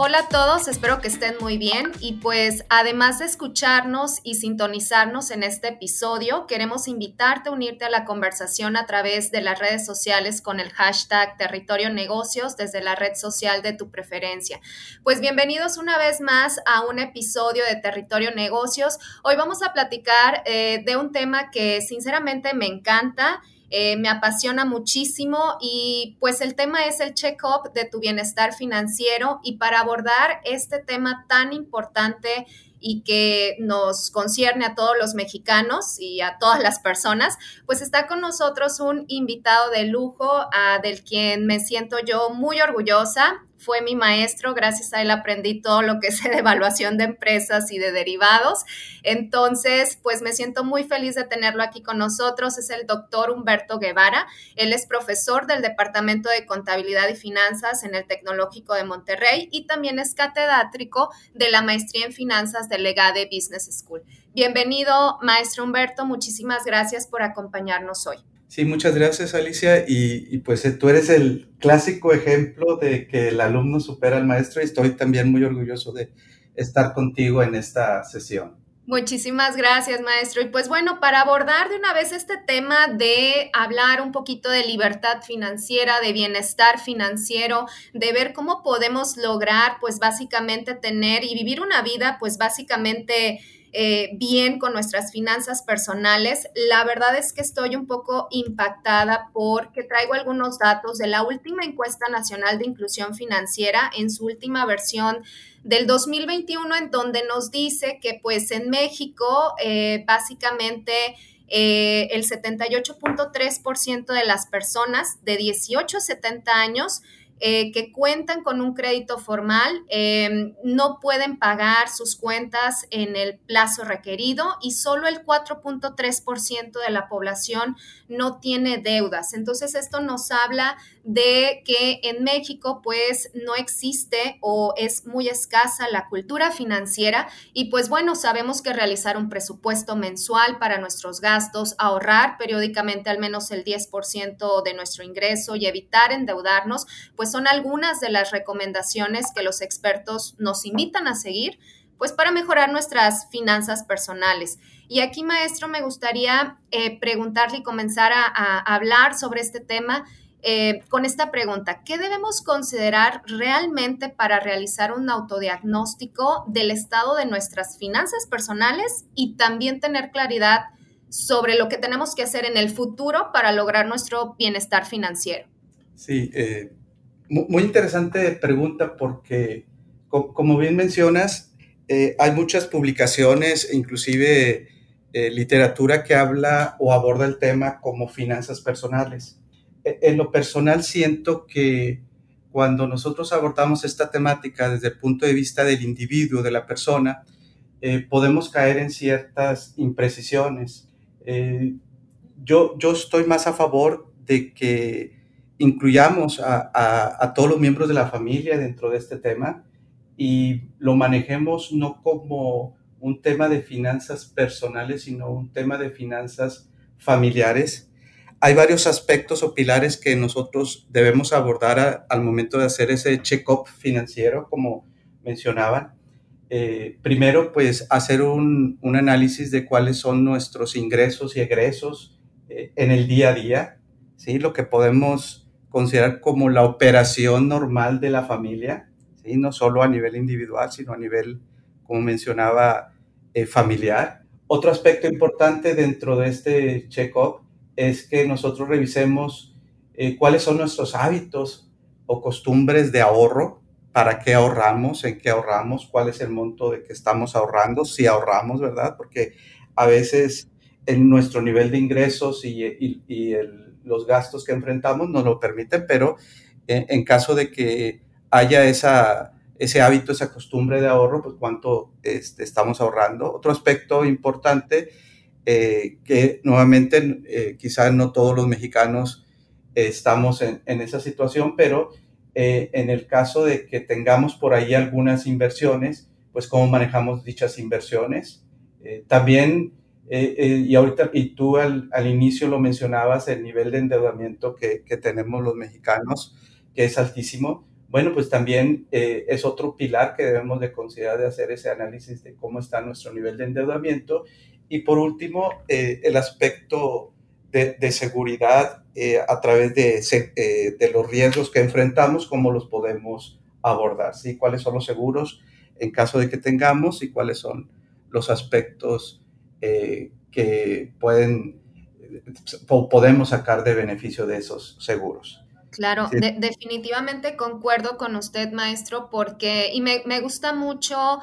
Hola a todos, espero que estén muy bien y pues además de escucharnos y sintonizarnos en este episodio, queremos invitarte a unirte a la conversación a través de las redes sociales con el hashtag Territorio Negocios desde la red social de tu preferencia. Pues bienvenidos una vez más a un episodio de Territorio Negocios. Hoy vamos a platicar eh, de un tema que sinceramente me encanta eh, me apasiona muchísimo y pues el tema es el check-up de tu bienestar financiero y para abordar este tema tan importante y que nos concierne a todos los mexicanos y a todas las personas, pues está con nosotros un invitado de lujo del quien me siento yo muy orgullosa fue mi maestro, gracias a él aprendí todo lo que sé de evaluación de empresas y de derivados. Entonces, pues me siento muy feliz de tenerlo aquí con nosotros. Es el doctor Humberto Guevara. Él es profesor del Departamento de Contabilidad y Finanzas en el Tecnológico de Monterrey y también es catedrático de la maestría en finanzas de Legade Business School. Bienvenido, maestro Humberto. Muchísimas gracias por acompañarnos hoy. Sí, muchas gracias Alicia. Y, pues eh, tú eres el clásico ejemplo de que el alumno supera al maestro y estoy también muy orgulloso de estar contigo en esta sesión. Muchísimas gracias, maestro. Y pues bueno, para abordar de una vez este tema de hablar un poquito de libertad financiera, de bienestar financiero, de ver cómo podemos lograr pues básicamente tener y vivir una vida pues básicamente eh, bien con nuestras finanzas personales. La verdad es que estoy un poco impactada porque traigo algunos datos de la última encuesta nacional de inclusión financiera en su última versión del 2021 en donde nos dice que pues en México eh, básicamente eh, el 78.3% de las personas de 18 a 70 años eh, que cuentan con un crédito formal em, no pueden pagar sus cuentas en el plazo requerido y solo el 4.3% de la población no tiene deudas. Entonces esto nos habla de que en México pues no existe o es muy escasa la cultura financiera y pues bueno, sabemos que realizar un presupuesto mensual para nuestros gastos, ahorrar periódicamente al menos el 10% de nuestro ingreso y evitar endeudarnos, pues son algunas de las recomendaciones que los expertos nos invitan a seguir pues para mejorar nuestras finanzas personales. Y aquí, maestro, me gustaría eh, preguntarle y comenzar a hablar sobre este tema eh, con esta pregunta. ¿Qué debemos considerar realmente para realizar un autodiagnóstico del estado de nuestras finanzas personales y también tener claridad sobre lo que tenemos que hacer en el futuro para lograr nuestro bienestar financiero? Sí, eh, muy interesante pregunta porque, como bien mencionas, eh, hay muchas publicaciones, inclusive literatura que habla o aborda el tema como finanzas personales en lo personal siento que cuando nosotros abordamos esta temática desde el punto de vista del individuo, de la persona, eh, podemos caer en ciertas imprecisiones. Eh, yo, yo estoy más a favor de que incluyamos a, todos los miembros de la familia dentro de este tema y lo manejemos no como un tema de finanzas personales, sino un tema de finanzas familiares hay varios aspectos o pilares que nosotros debemos abordar al momento de hacer ese check-up financiero, como mencionaban. Eh, primero, pues hacer un, análisis de cuáles son nuestros ingresos y egresos eh, en el día a día, ¿sí? lo que podemos considerar como la operación normal de la familia, ¿sí? no solo a nivel individual, sino a nivel, como mencionaba, eh, familiar. Otro aspecto importante dentro de este check-up es que nosotros revisemos eh, cuáles son nuestros hábitos o costumbres de ahorro, para qué ahorramos, en qué ahorramos, cuál es el monto de que estamos ahorrando, si ahorramos, ¿verdad? Porque a veces en nuestro nivel de ingresos y, los gastos que enfrentamos nos lo permiten, pero en, caso de que haya esa, ese hábito, esa costumbre de ahorro, pues cuánto este, estamos ahorrando. Otro aspecto importante eh, que nuevamente eh, quizás no todos los mexicanos estamos en, esa situación, pero eh, en el caso de que tengamos por ahí algunas inversiones, pues cómo manejamos dichas inversiones. también eh, eh, y ahorita, y tú al, inicio lo mencionabas, el nivel de endeudamiento que, tenemos los mexicanos, que es altísimo. Bueno, pues también eh, es otro pilar que debemos de considerar de hacer ese análisis de cómo está nuestro nivel de endeudamiento. Y por último, el aspecto de, de seguridad a través de, de los riesgos que enfrentamos, cómo los podemos abordar, ¿sí? ¿Cuáles son los seguros en caso de que tengamos y cuáles son los aspectos eh, que pueden, podemos sacar de beneficio de esos seguros. Claro, definitivamente concuerdo con usted, maestro, porque, y me, me gusta mucho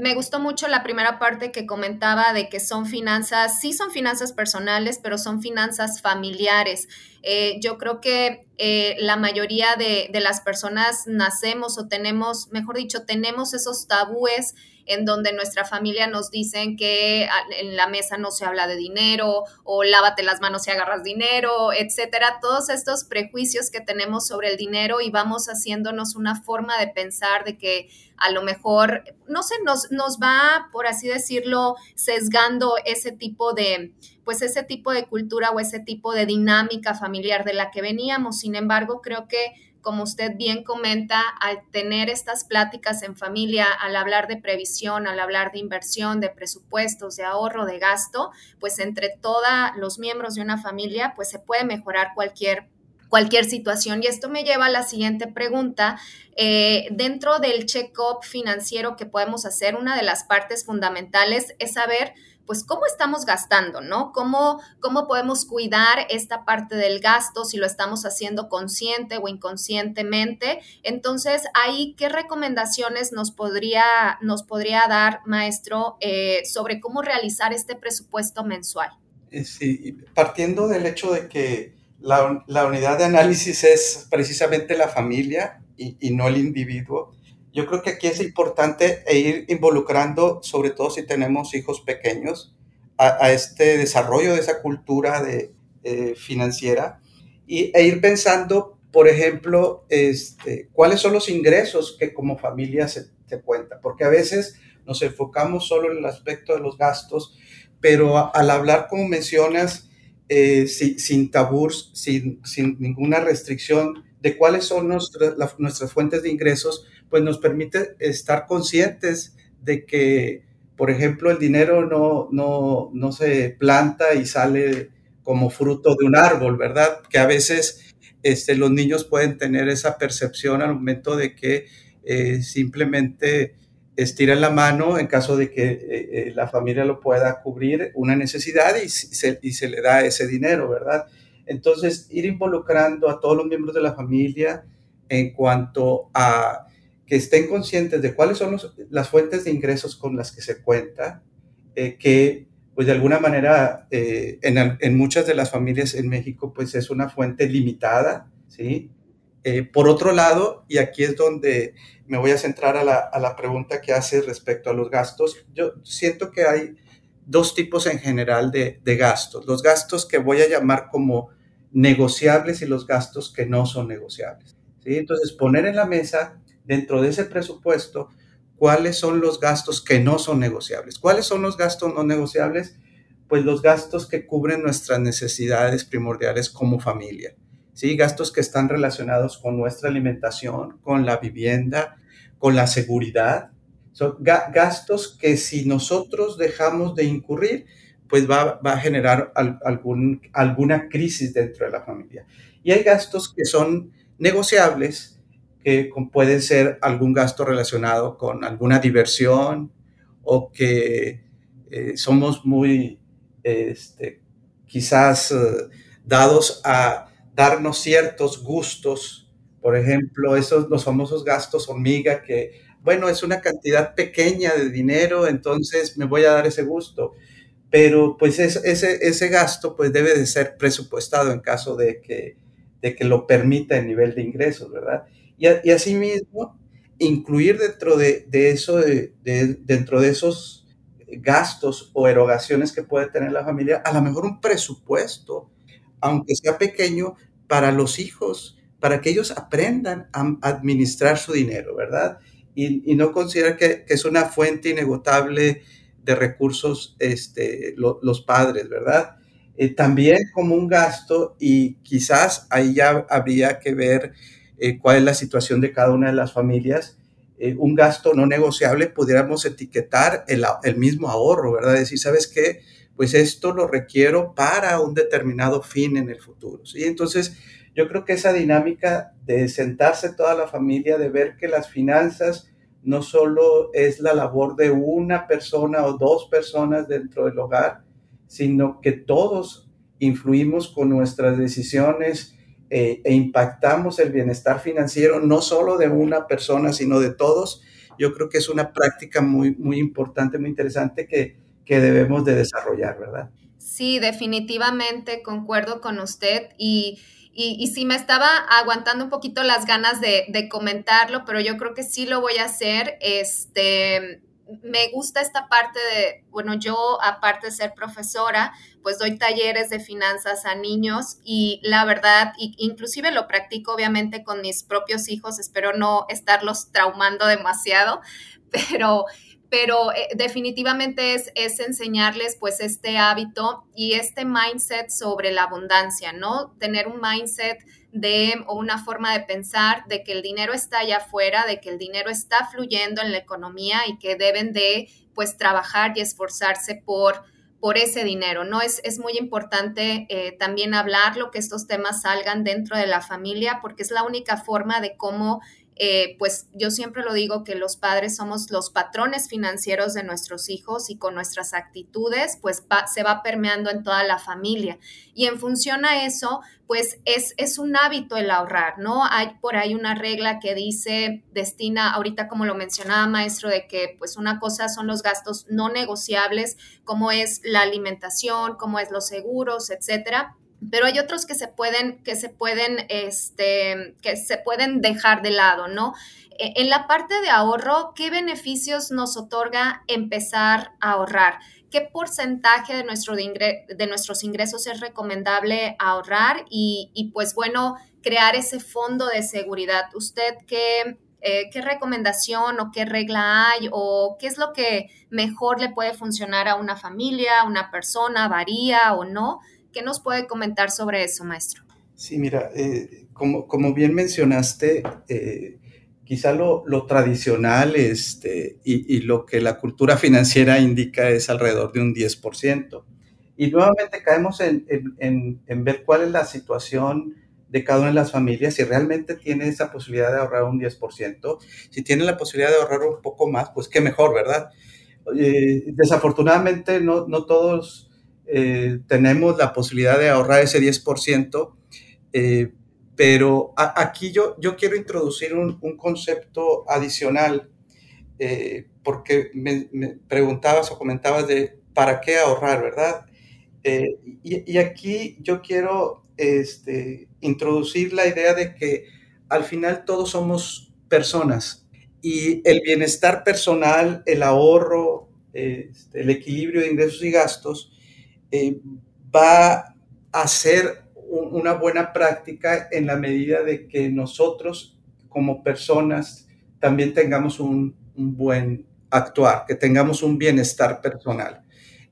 me gustó mucho la primera parte que comentaba de que son finanzas, sí son finanzas personales, pero son finanzas familiares. Eh, yo creo que eh, la mayoría de, de, las personas nacemos o tenemos, mejor dicho, tenemos esos tabúes en donde nuestra familia nos dicen que en la mesa no se habla de dinero o lávate las manos si agarras dinero, etcétera. Todos estos prejuicios que tenemos sobre el dinero y vamos haciéndonos una forma de pensar de que a lo mejor, no sé, nos, nos va, por así decirlo, sesgando ese tipo de, pues ese tipo de cultura o ese tipo de dinámica familiar de la que veníamos. Sin embargo, creo que como usted bien comenta, al tener estas pláticas en familia, al hablar de previsión, al hablar de inversión, de presupuestos, de ahorro, de gasto, pues entre todos los miembros de una familia, pues se puede mejorar cualquier cualquier situación. Y esto me lleva a la siguiente pregunta. Eh, dentro del check-up financiero que podemos hacer, una de las partes fundamentales es saber pues cómo estamos gastando, ¿no? ¿Cómo, cómo podemos cuidar esta parte del gasto si lo estamos haciendo consciente o inconscientemente. Entonces, ahí, ¿qué recomendaciones nos podría, nos podría dar, maestro, eh, sobre cómo realizar este presupuesto mensual? Eh, sí, partiendo del hecho de que la, la unidad de análisis es precisamente la familia y, y no el individuo, yo creo que aquí es importante e ir involucrando, sobre todo si tenemos hijos pequeños, a, este desarrollo de esa cultura de, eh, financiera y, e ir pensando, por ejemplo, este, cuáles son los ingresos que como familia se, se cuenta, porque a veces nos enfocamos solo en el aspecto de los gastos, pero al hablar, como mencionas, eh, sin, tabús, sin, sin, ninguna restricción de cuáles son nuestras fuentes de ingresos, pues nos permite estar conscientes de que, por ejemplo, el dinero no, no, no se planta y sale como fruto de un árbol, ¿verdad? Que a veces este, los niños pueden tener esa percepción al momento de que eh, simplemente estiran la mano en caso de que eh, eh, la familia lo pueda cubrir una necesidad y se, y se le da ese dinero, ¿verdad? Entonces, ir involucrando a todos los miembros de la familia en cuanto a que estén conscientes de cuáles son las fuentes de ingresos con las que se cuenta, eh, que pues de alguna manera eh, en, muchas de las familias en México pues es una fuente limitada, ¿sí? Eh, por otro lado, y aquí es donde me voy a centrar a la, pregunta que hace respecto a los gastos, yo siento que hay dos tipos en general de, de gastos, los gastos que voy a llamar como negociables y los gastos que no son negociables. ¿sí? Entonces, poner en la mesa dentro de ese presupuesto cuáles son los gastos que no son negociables. ¿Cuáles son los gastos no negociables? Pues los gastos que cubren nuestras necesidades primordiales como familia. ¿sí? Gastos que están relacionados con nuestra alimentación, con la vivienda, con la seguridad. Son gastos que si nosotros dejamos de incurrir, pues va, va a generar algún, alguna crisis dentro de la familia. Y hay gastos que son negociables, que puede ser algún gasto relacionado con alguna diversión o que eh, somos muy, este, quizás, eh, dados a darnos ciertos gustos. Por ejemplo, esos, los famosos gastos hormiga que, bueno, es una cantidad pequeña de dinero, entonces me voy a dar ese gusto. pero pues ese, ese gasto pues debe de ser presupuestado en caso de que, de que lo permita el nivel de ingresos, ¿verdad? Y, y asimismo, incluir dentro de, de eso, de, dentro de esos gastos o erogaciones que puede tener la familia, a lo mejor un presupuesto, aunque sea pequeño, para los hijos, para que ellos aprendan a administrar su dinero, ¿verdad? Y, no considerar que, es una fuente inagotable de recursos este, los padres, ¿verdad? Eh, también como un gasto y quizás ahí ya habría que ver eh, cuál es la situación de cada una de las familias. Eh, un gasto no negociable pudiéramos etiquetar el, el mismo ahorro, ¿verdad? Decir, ¿sabes qué? Pues esto lo requiero para un determinado fin en el futuro, ¿sí? Entonces, yo creo que esa dinámica de sentarse toda la familia, de ver que las finanzas no solo es la labor de una persona o dos personas dentro del hogar, sino que todos influimos con nuestras decisiones eh, e impactamos el bienestar financiero no solo de una persona, sino de todos. Yo creo que es una práctica muy, muy importante, muy interesante que, que debemos de desarrollar, ¿verdad? Sí, definitivamente concuerdo con usted y y, sí me estaba aguantando un poquito las ganas de, comentarlo, pero yo creo que sí lo voy a hacer. Este, me gusta esta parte de, bueno, yo aparte de ser profesora, pues doy talleres de finanzas a niños y la verdad, inclusive lo practico obviamente con mis propios hijos, espero no estarlos traumando demasiado, pero pero eh, definitivamente es, es, enseñarles pues este hábito y este mindset sobre la abundancia, ¿no? Tener un mindset de o una forma de pensar de que el dinero está allá afuera, de que el dinero está fluyendo en la economía y que deben de pues trabajar y esforzarse por por ese dinero, ¿no? Es, es muy importante eh, también hablarlo, que estos temas salgan dentro de la familia, porque es la única forma de cómo eh, pues yo siempre lo digo que los padres somos los patrones financieros de nuestros hijos y con nuestras actitudes, pues se va permeando en toda la familia. Y en función a eso, pues es, es un hábito el ahorrar, ¿no? Hay por ahí una regla que dice, destina, ahorita como lo mencionaba maestro, de que pues una cosa son los gastos no negociables, como es la alimentación, como es los seguros, etcétera pero hay otros que se pueden, que se pueden, este, que se pueden dejar de lado, ¿no? E, en la parte de ahorro, ¿qué beneficios nos otorga empezar a ahorrar? ¿Qué porcentaje de, nuestro de, nuestros ingresos es recomendable ahorrar? Y, pues bueno, crear ese fondo de seguridad. ¿Usted qué, eh, qué recomendación o qué regla hay o qué es lo que mejor le puede funcionar a una familia, a una persona, varía o no? ¿Qué nos puede comentar sobre eso, maestro? Sí, mira, eh, como, como, bien mencionaste, eh, quizá lo, lo, tradicional este, y, y, lo que la cultura financiera indica es alrededor de un 10%. Y nuevamente caemos en, en, en, ver cuál es la situación de cada una de las familias, si realmente tiene esa posibilidad de ahorrar un 10%, si tiene la posibilidad de ahorrar un poco más, pues qué mejor, ¿verdad? Eh, desafortunadamente no, no todos eh, tenemos la posibilidad de ahorrar ese 10%, eh, pero aquí yo, yo quiero introducir un, concepto adicional, eh, porque me, preguntabas o comentabas de para qué ahorrar, ¿verdad? Y, aquí yo quiero este, introducir la idea de que al final todos somos personas y el bienestar personal, el ahorro, este, el equilibrio de ingresos y gastos, eh, va a ser una buena práctica en la medida de que nosotros como personas también tengamos un, buen actuar, que tengamos un bienestar personal.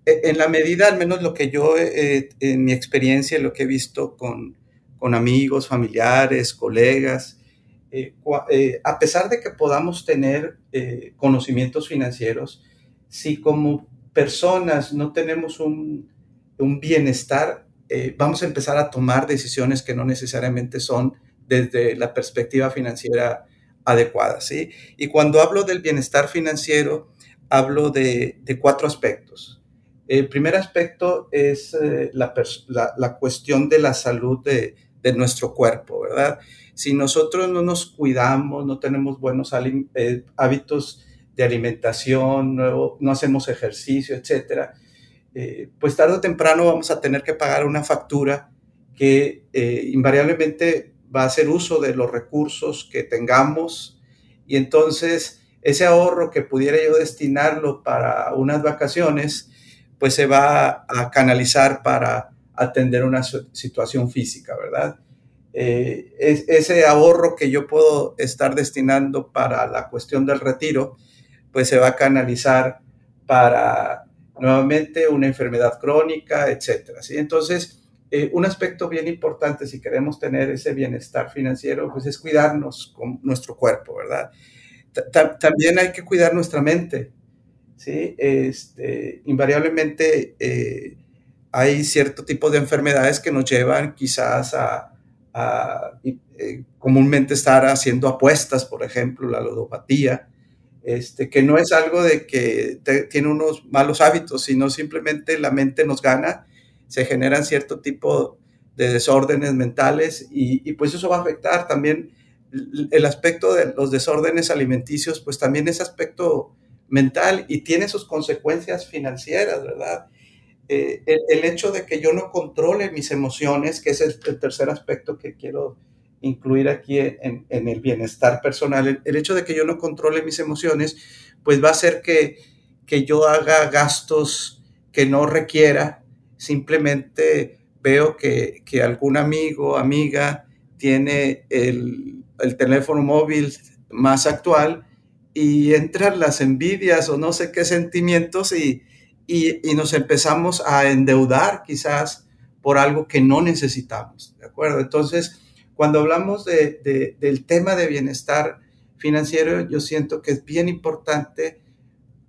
E, en la medida, al menos lo que yo, eh, en mi experiencia, lo que he visto con, amigos, familiares, colegas, eh, a pesar de que podamos tener conocimientos financieros, si como personas no tenemos un, un bienestar, eh, vamos a empezar a tomar decisiones que no necesariamente son desde la perspectiva financiera adecuada, ¿sí? Y cuando hablo del bienestar financiero, hablo de, cuatro aspectos. El primer aspecto es eh, la, cuestión de la salud de, nuestro cuerpo, ¿verdad? Si nosotros no nos cuidamos, no tenemos buenos eh, hábitos de alimentación, no, no hacemos ejercicio, etcétera, eh, pues tarde o temprano vamos a tener que pagar una factura que eh, invariablemente va a hacer uso de los recursos que tengamos y entonces ese ahorro que pudiera yo destinarlo para unas vacaciones, pues se va a canalizar para atender una situación física, ¿verdad? Eh, ese ahorro que yo puedo estar destinando para la cuestión del retiro, pues se va a canalizar para nuevamente una enfermedad crónica, etcétera. ¿sí? Entonces, eh, un aspecto bien importante si queremos tener ese bienestar financiero, pues es cuidarnos con nuestro cuerpo, ¿verdad? también hay que cuidar nuestra mente, ¿sí? Este, invariablemente eh, hay cierto tipo de enfermedades que nos llevan quizás a, eh, comúnmente estar haciendo apuestas, por ejemplo, la ludopatía, este, que no es algo de que tiene unos malos hábitos, sino simplemente la mente nos gana, se generan cierto tipo de desórdenes mentales y, y pues eso va a afectar también el aspecto de los desórdenes alimenticios, pues también es aspecto mental y tiene sus consecuencias financieras, ¿verdad? Eh, el, hecho de que yo no controle mis emociones, que es el, tercer aspecto que quiero incluir aquí en, el bienestar personal, el, hecho de que yo no controle mis emociones, pues va a hacer que, que yo haga gastos que no requiera, simplemente veo que, que algún amigo, amiga, tiene el, el teléfono móvil más actual y entran las envidias o no sé qué sentimientos y, y, nos empezamos a endeudar quizás por algo que no necesitamos, ¿de acuerdo? Entonces, cuando hablamos de, del tema de bienestar financiero, yo siento que es bien importante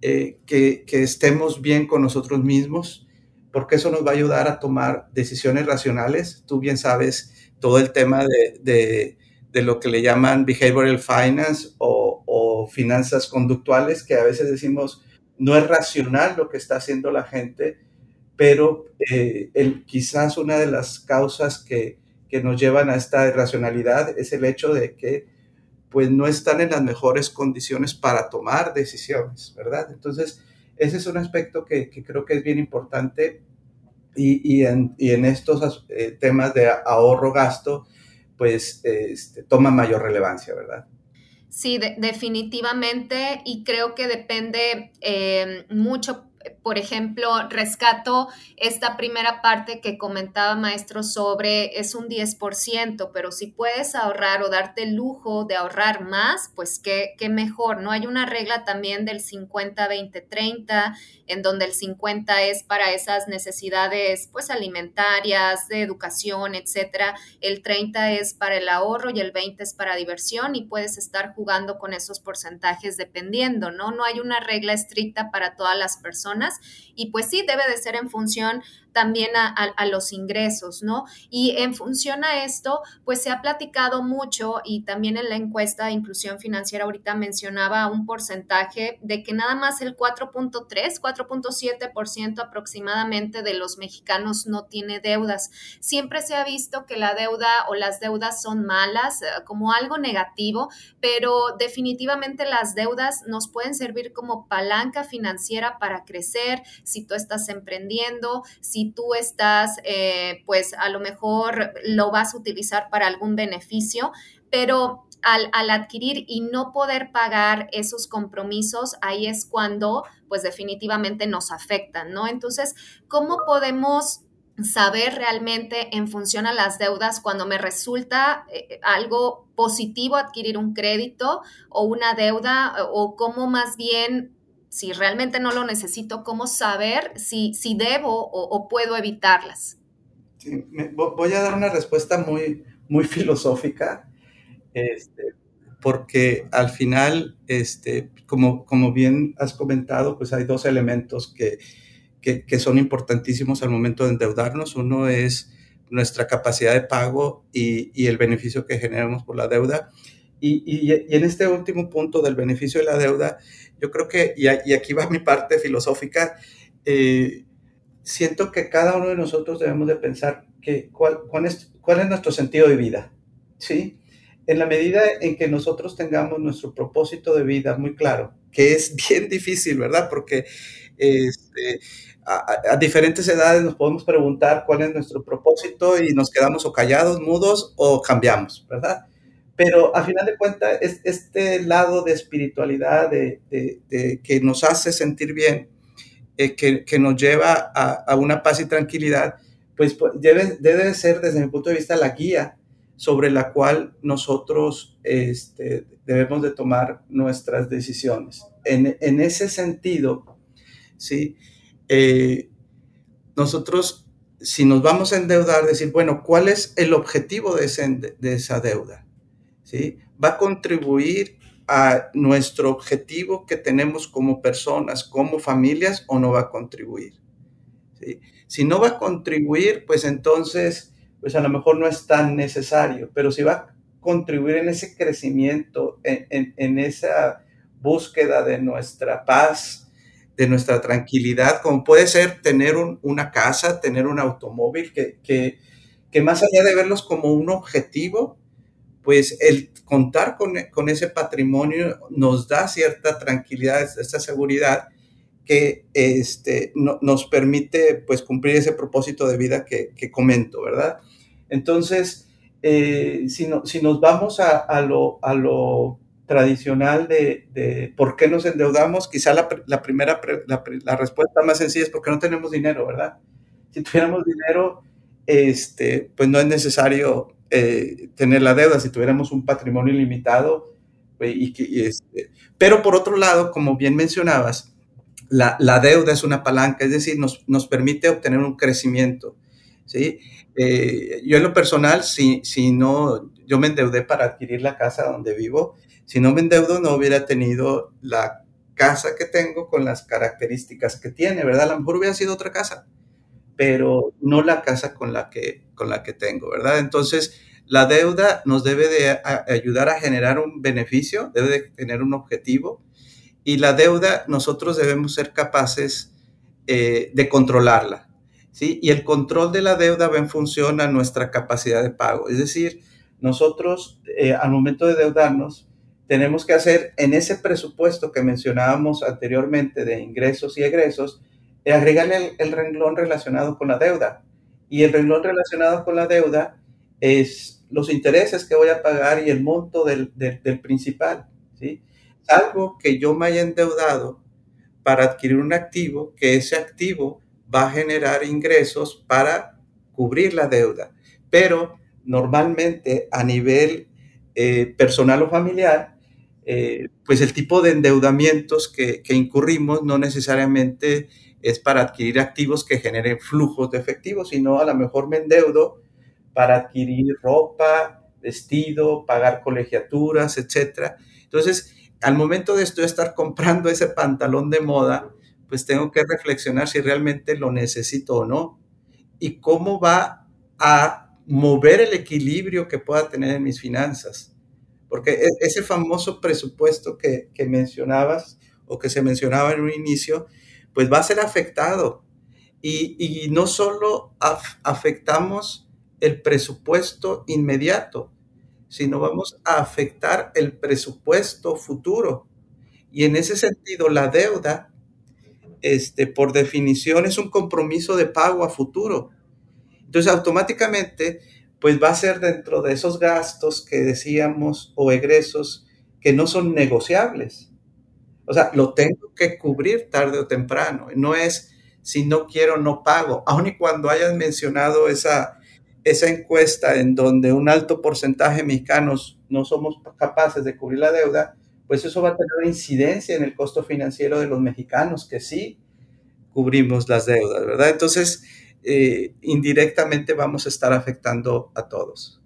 eh, que, que, estemos bien con nosotros mismos, porque eso nos va a ayudar a tomar decisiones racionales. Tú bien sabes todo el tema de, de lo que le llaman behavioral finance o, o, finanzas conductuales, que a veces decimos no es racional lo que está haciendo la gente, pero eh, el, quizás una de las causas que, que, nos llevan a esta irracionalidad es el hecho de que pues no están en las mejores condiciones para tomar decisiones, ¿verdad? Entonces, ese es un aspecto que, que creo que es bien importante y, y, en, y en, estos eh, temas de ahorro-gasto, pues este, toma mayor relevancia, ¿verdad? Sí, definitivamente y creo que depende eh, mucho por ejemplo, rescato esta primera parte que comentaba maestro sobre es un 10%, pero si puedes ahorrar o darte el lujo de ahorrar más, pues qué, qué mejor, ¿no? Hay una regla también del 50-20-30, en donde el 50 es para esas necesidades pues alimentarias, de educación, etcétera, el 30 es para el ahorro y el 20 es para diversión y puedes estar jugando con esos porcentajes dependiendo, ¿no? No hay una regla estricta para todas las personas personas y pues sí, debe de ser en función también a, los ingresos, ¿no? Y en función a esto, pues se ha platicado mucho y también en la encuesta de inclusión financiera ahorita mencionaba un porcentaje de que nada más el 4.3, 4.7% aproximadamente de los mexicanos no tiene deudas. Siempre se ha visto que la deuda o las deudas son malas, eh, como algo negativo, pero definitivamente las deudas nos pueden servir como palanca financiera para crecer, si tú estás emprendiendo, si tú estás, eh, pues a lo mejor lo vas a utilizar para algún beneficio, pero al, adquirir y no poder pagar esos compromisos, ahí es cuando, pues definitivamente nos afectan, ¿no? Entonces, ¿cómo podemos saber realmente en función a las deudas cuando me resulta eh, algo positivo adquirir un crédito o una deuda o cómo más bien si realmente no lo necesito, ¿cómo saber si, si debo o, puedo evitarlas? voy a dar una respuesta muy, muy filosófica, este, porque al final, este, como, como bien has comentado, pues hay dos elementos que, que, son importantísimos al momento de endeudarnos. Uno es nuestra capacidad de pago y, y el beneficio que generamos por la deuda. Y, y, y, en este último punto del beneficio de la deuda, yo creo que, y, aquí va mi parte filosófica, eh, siento que cada uno de nosotros debemos de pensar que cuál, cuál, es, cuál es nuestro sentido de vida, ¿sí? En la medida en que nosotros tengamos nuestro propósito de vida muy claro, que es bien difícil, ¿verdad? Porque Este, a, diferentes edades nos podemos preguntar cuál es nuestro propósito y nos quedamos o callados, mudos o cambiamos, ¿verdad? Pero a final de cuentas, es, este lado de espiritualidad de, que nos hace sentir bien, eh, que, nos lleva a, una paz y tranquilidad, pues, pues debe, ser desde mi punto de vista la guía sobre la cual nosotros este, debemos de tomar nuestras decisiones. En, ese sentido, ¿sí? Eh, nosotros, si nos vamos a endeudar, decir, bueno, ¿cuál es el objetivo de esa deuda? ¿Va a contribuir a nuestro objetivo que tenemos como personas, como familias, o no va a contribuir? Si no va a contribuir, pues entonces, pues a lo mejor no es tan necesario, pero si va a contribuir en ese crecimiento, en, esa búsqueda de nuestra paz, de nuestra tranquilidad, como puede ser tener una casa, tener un automóvil, que, que, más allá de verlos como un objetivo, pues el contar con, con ese patrimonio nos da cierta tranquilidad, esta seguridad que este, no, nos permite pues cumplir ese propósito de vida que, que comento, ¿verdad? Entonces, eh, si, no, si, nos vamos a, a, lo, a lo tradicional de, por qué nos endeudamos, quizá la, primera, la, respuesta más sencilla es porque no tenemos dinero, ¿verdad? Si tuviéramos dinero, este, pues no es necesario eh, tener la deuda, si tuviéramos un patrimonio ilimitado. Pues, y, este, pero por otro lado, como bien mencionabas, la, deuda es una palanca, es decir, nos, nos permite obtener un crecimiento. ¿sí? Eh, yo en lo personal, si, si no, yo me endeudé para adquirir la casa donde vivo si no me endeudo, no hubiera tenido la casa que tengo con las características que tiene, ¿verdad? A lo mejor hubiera sido otra casa, pero no la casa con la que, con la que tengo, ¿verdad? Entonces, la deuda nos debe de ayudar a generar un beneficio, debe de tener un objetivo, y la deuda nosotros debemos ser capaces eh, de controlarla, ¿sí? Y el control de la deuda va en función a nuestra capacidad de pago, es decir, nosotros eh, al momento de deudarnos, tenemos que hacer en ese presupuesto que mencionábamos anteriormente de ingresos y egresos, eh, agregarle el, renglón relacionado con la deuda. Y el renglón relacionado con la deuda es los intereses que voy a pagar y el monto del, del, principal. ¿sí? Algo que yo me haya endeudado para adquirir un activo, que ese activo va a generar ingresos para cubrir la deuda. Pero normalmente a nivel eh, personal o familiar, eh, pues el tipo de endeudamientos que, incurrimos no necesariamente es para adquirir activos que generen flujos de efectivo, sino a lo mejor me endeudo para adquirir ropa, vestido, pagar colegiaturas, etc. Entonces, al momento de esto estar comprando ese pantalón de moda, pues tengo que reflexionar si realmente lo necesito o no y cómo va a mover el equilibrio que pueda tener en mis finanzas. Porque e, ese famoso presupuesto que, mencionabas o que se mencionaba en un inicio, pues va a ser afectado. Y, no solo afectamos el presupuesto inmediato, sino vamos a afectar el presupuesto futuro. Y en ese sentido, la deuda, este, por definición, es un compromiso de pago a futuro. Entonces, automáticamente pues va a ser dentro de esos gastos que decíamos o egresos que no son negociables. O sea, lo tengo que cubrir tarde o temprano. No es si no quiero, no pago. Aun y cuando hayan mencionado esa, esa encuesta en donde un alto porcentaje de mexicanos no somos capaces de cubrir la deuda, pues eso va a tener una incidencia en el costo financiero de los mexicanos que sí cubrimos las deudas, ¿verdad? Entonces, eh, indirectamente vamos a estar afectando a todos.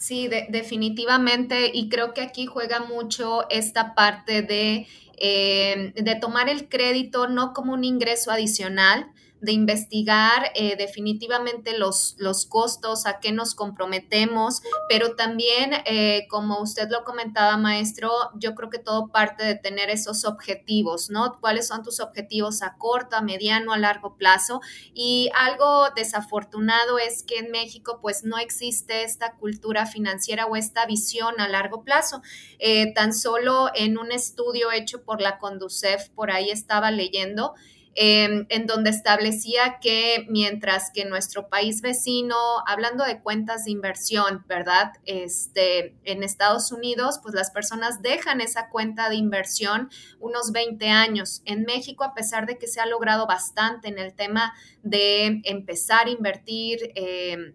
Sí, definitivamente, y creo que aquí juega mucho esta parte de, eh, de tomar el crédito no como un ingreso adicional, de investigar eh, definitivamente los, los costos, a qué nos comprometemos, pero también, eh, como usted lo comentaba, maestro, yo creo que todo parte de tener esos objetivos, ¿no? ¿Cuáles son tus objetivos a corto, a mediano, a largo plazo? Y algo desafortunado es que en México pues no existe esta cultura financiera o esta visión a largo plazo. Eh, tan solo en un estudio hecho por la Conducef, por ahí estaba leyendo, em, en donde establecía que mientras que nuestro país vecino, hablando de cuentas de inversión, ¿verdad? Este, en Estados Unidos, pues las personas dejan esa cuenta de inversión unos 20 años. En México, a pesar de que se ha logrado bastante en el tema de empezar a invertir, em,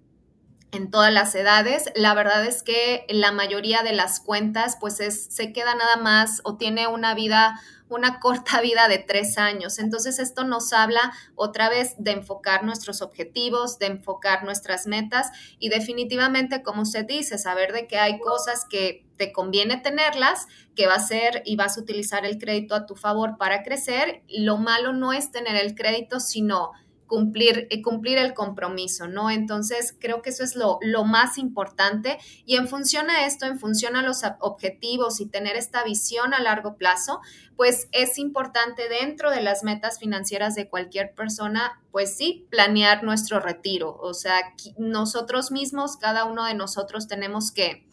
en todas las edades. La verdad es que la mayoría de las cuentas pues es, se queda nada más o tiene una vida, una corta vida de tres años. Entonces esto nos habla otra vez de enfocar nuestros objetivos, de enfocar nuestras metas y definitivamente, como usted dice, saber de que hay cosas que te conviene tenerlas, que va a ser y vas a utilizar el crédito a tu favor para crecer. Lo malo no es tener el crédito, sino cumplir, eh, cumplir el compromiso, ¿no? Entonces, creo que eso es lo, lo, más importante y en función a esto, en función a los objetivos y tener esta visión a largo plazo, pues es importante dentro de las metas financieras de cualquier persona, pues sí, planear nuestro retiro. O sea, nosotros mismos, cada uno de nosotros tenemos que...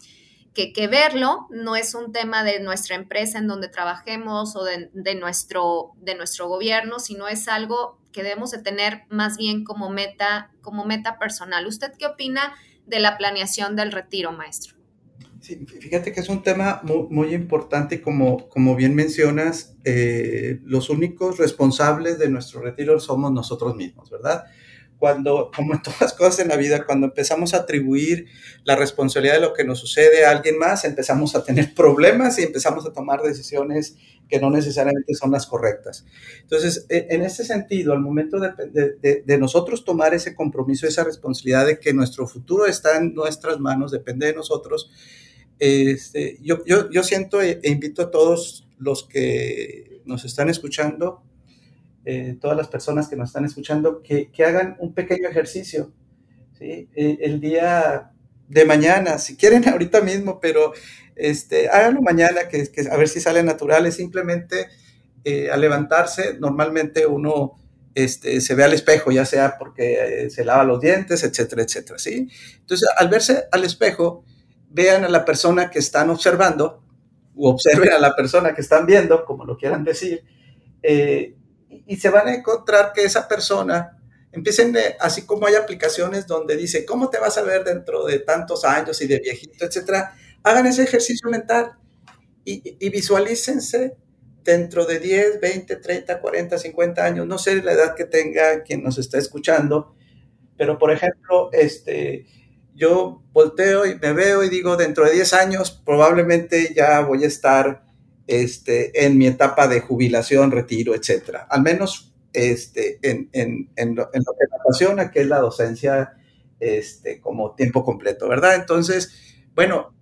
Que, verlo, no es un tema de nuestra empresa en donde trabajemos o de, de, nuestro, de nuestro gobierno, sino es algo que debemos de tener más bien como meta, como meta personal. ¿Usted qué opina de la planeación del retiro, maestro? Sí, fíjate que es un tema muy, muy importante, como, como bien mencionas, eh, los únicos responsables de nuestro retiro somos nosotros mismos, ¿verdad? Cuando, como en todas las cosas en la vida, cuando empezamos a atribuir la responsabilidad de lo que nos sucede a alguien más, empezamos a tener problemas y empezamos a tomar decisiones que no necesariamente son las correctas. Entonces, e, en este sentido, al momento de, de, nosotros tomar ese compromiso, esa responsabilidad de que nuestro futuro está en nuestras manos, depende de nosotros, este, yo, yo, yo siento e, e invito a todos los que nos están escuchando eh, todas las personas que nos están escuchando, que, que hagan un pequeño ejercicio. ¿sí? Eh, el día de mañana, si quieren ahorita mismo, pero este, háganlo mañana, que, que a ver si sale natural, es simplemente eh, al levantarse, normalmente uno este, se ve al espejo, ya sea porque se lava los dientes, etcétera, etcétera, ¿sí? Entonces, al verse al espejo, vean a la persona que están observando, o observen a la persona que están viendo, como lo quieran decir, eh, y se van a encontrar que esa persona empiecen, así como hay aplicaciones donde dice, ¿cómo te vas a ver dentro de tantos años y de viejito, etcétera? Hagan ese ejercicio mental y, y visualícense dentro de 10, 20, 30, 40, 50 años, no sé la edad que tenga quien nos está escuchando, pero por ejemplo, este, yo volteo y me veo y digo, dentro de 10 años probablemente ya voy a estar este, en mi etapa de jubilación, retiro, etcétera. Al menos este, en, lo, que me apasiona, que es la docencia este, como tiempo completo, ¿verdad? Entonces, bueno,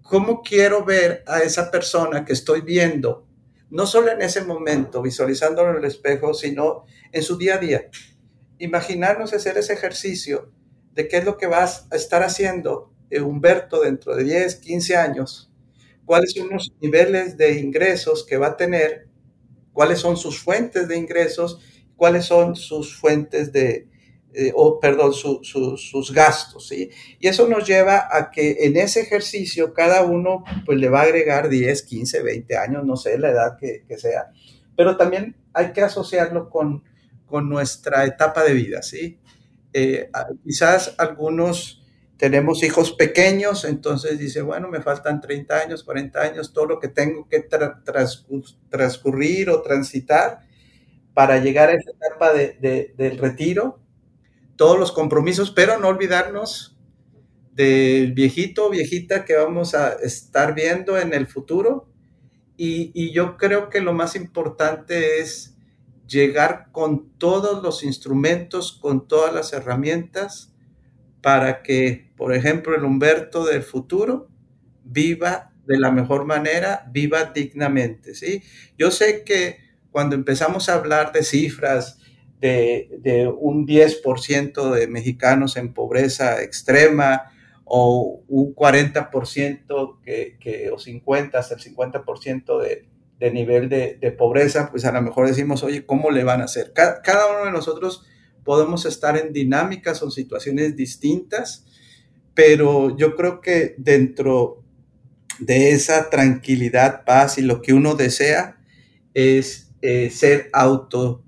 ¿cómo quiero ver a esa persona que estoy viendo, no solo en ese momento, visualizándolo en el espejo, sino en su día a día? Imaginarnos hacer ese ejercicio de qué es lo que vas a estar haciendo eh, Humberto dentro de 10, 15 años cuáles son los niveles de ingresos que va a tener, cuáles son sus fuentes de ingresos, cuáles son sus fuentes de, eh, o perdón, sus gastos, ¿sí? Y eso nos lleva a que en ese ejercicio cada uno pues le va a agregar 10, 15, 20 años, no sé la edad que, sea, pero también hay que asociarlo con, con nuestra etapa de vida, ¿sí? Eh, quizás algunos tenemos hijos pequeños, entonces dice, bueno, me faltan 30 años, 40 años, todo lo que tengo que transcurrir o transitar para llegar a esa etapa del retiro, todos los compromisos, pero no olvidarnos del viejito o viejita que vamos a estar viendo en el futuro. Y, y yo creo que lo más importante es llegar con todos los instrumentos, con todas las herramientas, para que, por ejemplo, el Humberto del futuro viva de la mejor manera, viva dignamente, ¿sí? Yo sé que cuando empezamos a hablar de cifras de, un 10% de mexicanos en pobreza extrema o un 40% que, que, o 50 hasta el 50% de, de nivel de, de, pobreza, pues a lo mejor decimos, oye, ¿cómo le van a hacer? cada uno de nosotros podemos estar en dinámicas o situaciones distintas, pero yo creo que dentro de esa tranquilidad, paz y lo que uno desea es eh, ser auto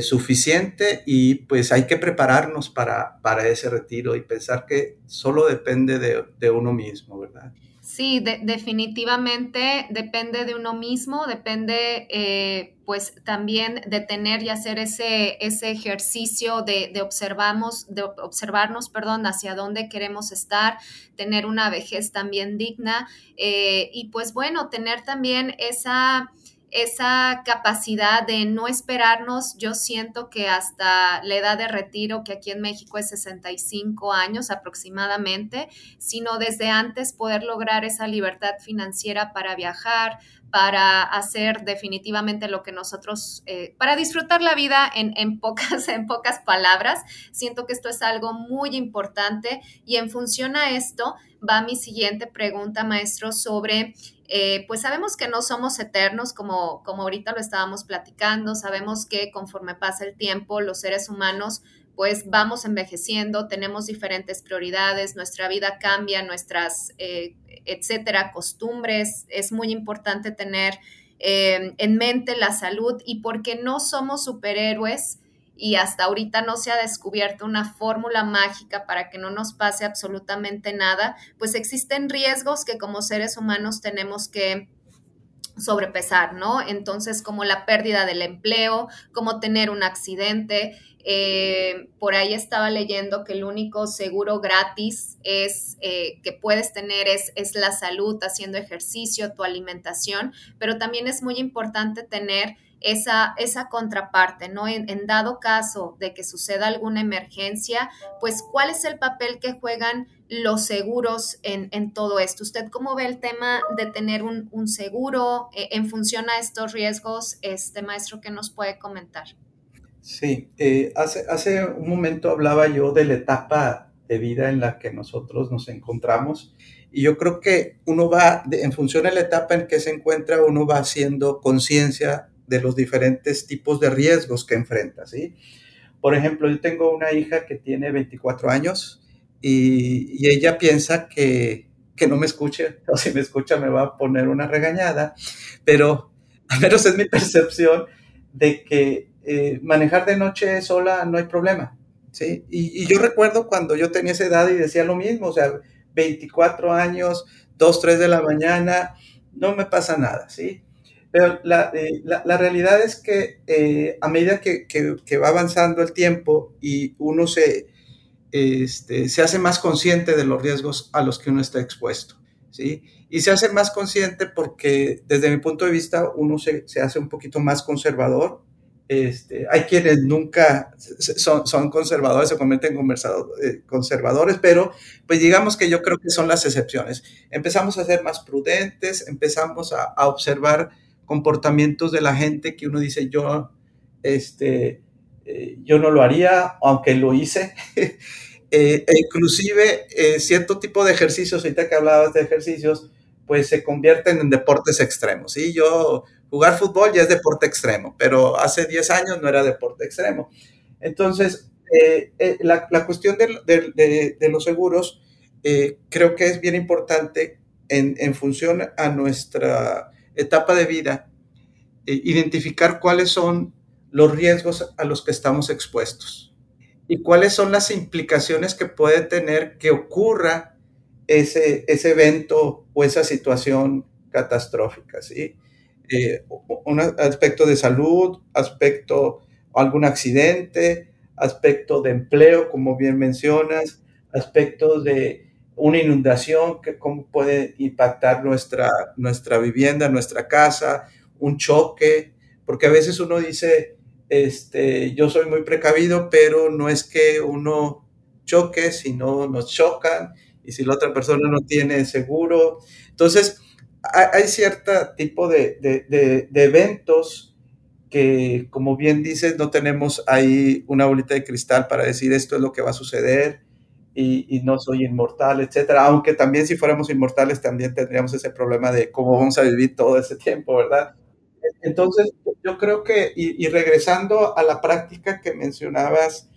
suficiente y pues hay que prepararnos para, para ese retiro y pensar que solo depende de, de uno mismo, ¿verdad? Sí, definitivamente depende de uno mismo, depende eh, pues también de tener y hacer ese, ese ejercicio de, de, observamos, de observarnos perdón, hacia dónde queremos estar, tener una vejez también digna eh, y pues bueno, tener también esa esa capacidad de no esperarnos, yo siento que hasta la edad de retiro, que aquí en México es 65 años aproximadamente, sino desde antes poder lograr esa libertad financiera para viajar, para hacer definitivamente lo que nosotros, eh, para disfrutar la vida en, en, pocas, en pocas palabras. Siento que esto es algo muy importante y en función a esto va mi siguiente pregunta, maestro, sobre eh, pues sabemos que no somos eternos, como, como ahorita lo estábamos platicando, sabemos que conforme pasa el tiempo, los seres humanos pues vamos envejeciendo, tenemos diferentes prioridades, nuestra vida cambia, nuestras, eh, etcétera, costumbres. Es muy importante tener eh, en mente la salud y porque no somos superhéroes, y hasta ahorita no se ha descubierto una fórmula mágica para que no nos pase absolutamente nada, pues existen riesgos que como seres humanos tenemos que sobrepesar, ¿no? Entonces, como la pérdida del empleo, como tener un accidente. Eh, por ahí estaba leyendo que el único seguro gratis es eh, que puedes tener es, es la salud, haciendo ejercicio, tu alimentación, pero también es muy importante tener esa, esa contraparte, ¿no? En, dado caso de que suceda alguna emergencia, pues cuál es el papel que juegan los seguros en, todo esto. ¿Usted cómo ve el tema de tener un, seguro eh, en función a estos riesgos, este maestro, que nos puede comentar? Sí, eh, hace, hace un momento hablaba yo de la etapa de vida en la que nosotros nos encontramos y yo creo que uno va, en función de la etapa en que se encuentra, uno va haciendo conciencia de los diferentes tipos de riesgos que enfrenta, ¿sí? Por ejemplo, yo tengo una hija que tiene 24 años y, ella piensa que, que, no me escuche, o si me escucha me va a poner una regañada, pero al menos es mi percepción de que eh, manejar de noche sola no hay problema, ¿sí? Y, y, yo recuerdo cuando yo tenía esa edad y decía lo mismo, o sea, 24 años, 2, 3 de la mañana, no me pasa nada, ¿sí? Pero la, eh, la, la realidad es que eh, a medida que, que, va avanzando el tiempo y uno se, este, se hace más consciente de los riesgos a los que uno está expuesto, ¿sí? Y se hace más consciente porque desde mi punto de vista uno se, se hace un poquito más conservador. Este, hay quienes nunca son, son conservadores, se convierten en eh, conservadores, pero pues digamos que yo creo que son las excepciones. Empezamos a ser más prudentes, empezamos a, a observar comportamientos de la gente que uno dice, yo, este, eh, yo no lo haría, aunque lo hice. eh, e inclusive eh, cierto tipo de ejercicios, ahorita que hablabas de ejercicios, pues se convierten en deportes extremos. ¿sí? Yo jugar fútbol ya es deporte extremo, pero hace 10 años no era deporte extremo. Entonces, eh, la, la, cuestión de, de, de los seguros creo que es bien importante en, en función a nuestra etapa de vida, eh, identificar cuáles son los riesgos a los que estamos expuestos y cuáles son las implicaciones que puede tener que ocurra ese, ese evento o esa situación catastrófica, ¿sí? Eh, un aspecto de salud, aspecto algún accidente, aspecto de empleo, como bien mencionas, aspectos de una inundación, que cómo puede impactar nuestra, nuestra vivienda, nuestra casa, un choque, porque a veces uno dice, este, yo soy muy precavido, pero no es que uno choque, sino nos chocan, y si la otra persona no tiene seguro. Entonces, hay, cierto tipo de, de, de eventos que, como bien dices, no tenemos ahí una bolita de cristal para decir esto es lo que va a suceder y, no soy inmortal, etcétera. Aunque también si fuéramos inmortales también tendríamos ese problema de cómo vamos a vivir todo ese tiempo, ¿verdad? Entonces, yo creo que, y, regresando a la práctica que mencionabas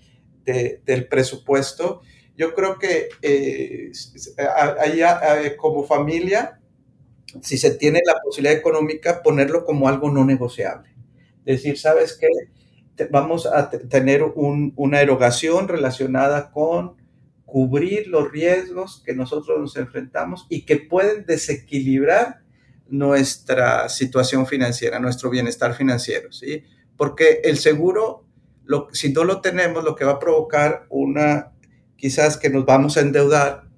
del presupuesto, yo creo que eh, como familia, si se tiene la posibilidad económica, ponerlo como algo no negociable. Decir, ¿sabes qué? vamos a tener una erogación relacionada con cubrir los riesgos que nosotros nos enfrentamos y que pueden desequilibrar nuestra situación financiera, nuestro bienestar financiero, ¿sí? Porque el seguro, lo, si no lo tenemos, lo que va a provocar una, quizás que nos vamos a endeudar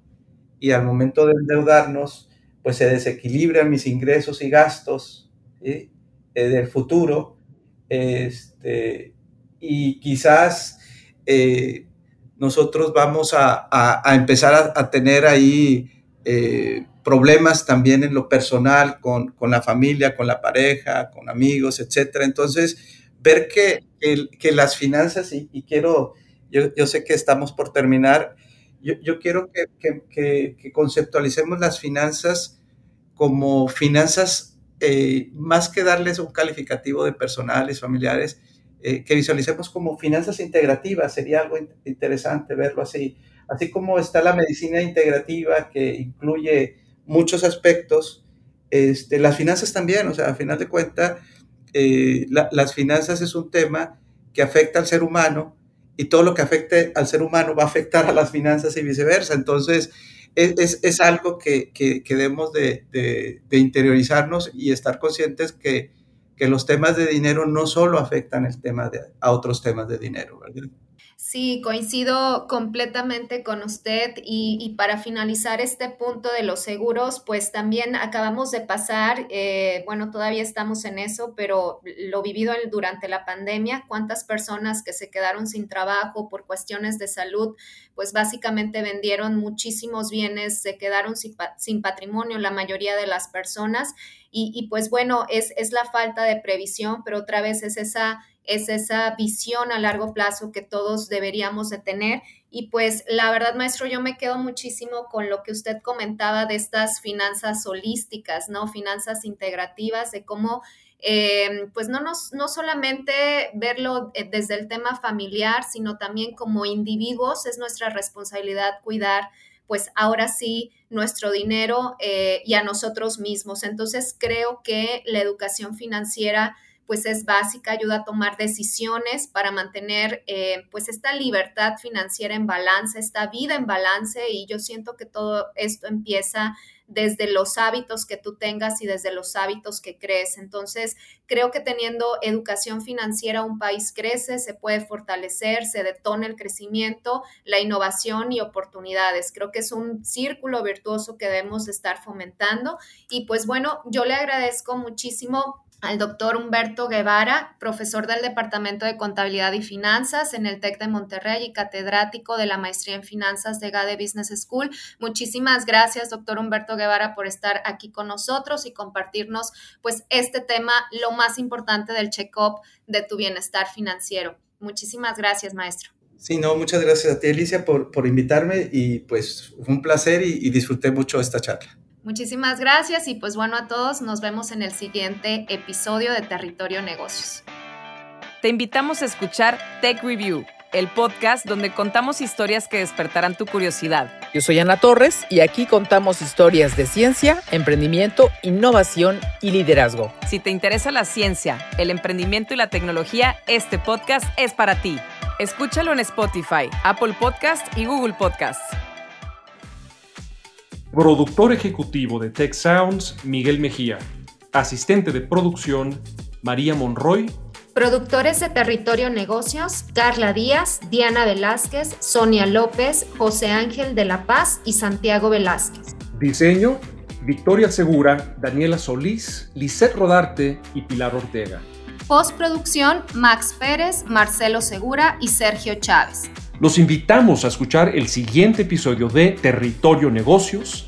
y al momento de endeudarnos, pues se desequilibran mis ingresos y gastos ¿sí? Eh, del futuro, este, y quizás eh, nosotros vamos a, empezar a, tener ahí eh, problemas también en lo personal, con, la familia, con la pareja, con amigos, etcétera. Entonces, ver que, que las finanzas, y, quiero, yo, sé que estamos por terminar, yo, quiero que, conceptualicemos las finanzas como finanzas, eh, más que darles un calificativo de personales, familiares, eh, que visualicemos como finanzas integrativas, sería algo interesante verlo así. Así como está la medicina integrativa que incluye muchos aspectos, este, las finanzas también, o sea, a final de cuentas, eh, las finanzas es un tema que afecta al ser humano y todo lo que afecte al ser humano va a afectar a las finanzas y viceversa. Entonces, es, es, algo que, que, debemos de, de, de, interiorizarnos y estar conscientes que que los temas de dinero no solo afectan el tema de, a otros temas de dinero, ¿verdad? Sí, coincido completamente con usted y, para finalizar este punto de los seguros, pues también acabamos de pasar, eh, bueno, todavía estamos en eso, pero lo vivido durante la pandemia, cuántas personas que se quedaron sin trabajo por cuestiones de salud, pues básicamente vendieron muchísimos bienes, se quedaron sin, patrimonio la mayoría de las personas y, y pues bueno, es, es la falta de previsión, pero otra vez es esa es esa visión a largo plazo que todos deberíamos de tener. Y pues la verdad, maestro, yo me quedo muchísimo con lo que usted comentaba de estas finanzas holísticas, ¿no? Finanzas integrativas, de cómo, eh, pues no, nos, no solamente verlo eh, desde el tema familiar, sino también como individuos, es nuestra responsabilidad cuidar pues ahora sí nuestro dinero eh, y a nosotros mismos. Entonces creo que la educación financiera pues es básica, ayuda a tomar decisiones para mantener pues esta libertad financiera en balance, esta vida en balance y yo siento que todo esto empieza desde los hábitos que tú tengas y desde los hábitos que crees. Entonces, creo que teniendo educación financiera un país crece, se puede fortalecer, se detona el crecimiento, la innovación y oportunidades. Creo que es un círculo virtuoso que debemos estar fomentando. Y pues bueno, yo le agradezco muchísimo al doctor Humberto Guevara, profesor del Departamento de Contabilidad y Finanzas en el TEC de Monterrey y catedrático de la Maestría en Finanzas de GADE Business School. Muchísimas gracias, doctor Humberto Guevara, por estar aquí con nosotros y compartirnos pues este tema, lo más importante del check-up de tu bienestar financiero. Muchísimas gracias, maestro. Sí, no, muchas gracias a ti, Alicia, por, por invitarme y pues fue un placer y, y disfruté mucho esta charla. Muchísimas gracias y pues bueno a todos, nos vemos en el siguiente episodio de Territorio Negocios. Te invitamos a escuchar Tech Review, el podcast donde contamos historias que despertarán tu curiosidad. Yo soy Ana Torres y aquí contamos historias de ciencia, emprendimiento, innovación y liderazgo. Si te interesa la ciencia, el emprendimiento y la tecnología, este podcast es para ti. Escúchalo en Spotify, Apple Podcast y Google Podcast. Productor ejecutivo de Tech Sounds, Miguel Mejía. Asistente de producción, María Monroy. Productores de Territorio Negocios, Carla Díaz, Diana Velázquez, Sonia López, José Ángel de la Paz y Santiago Velázquez. Diseño, Victoria Segura, Daniela Solís, Lisette Rodarte y Pilar Ortega. Postproducción, Max Pérez, Marcelo Segura y Sergio Chávez. Los invitamos a escuchar el siguiente episodio de Territorio Negocios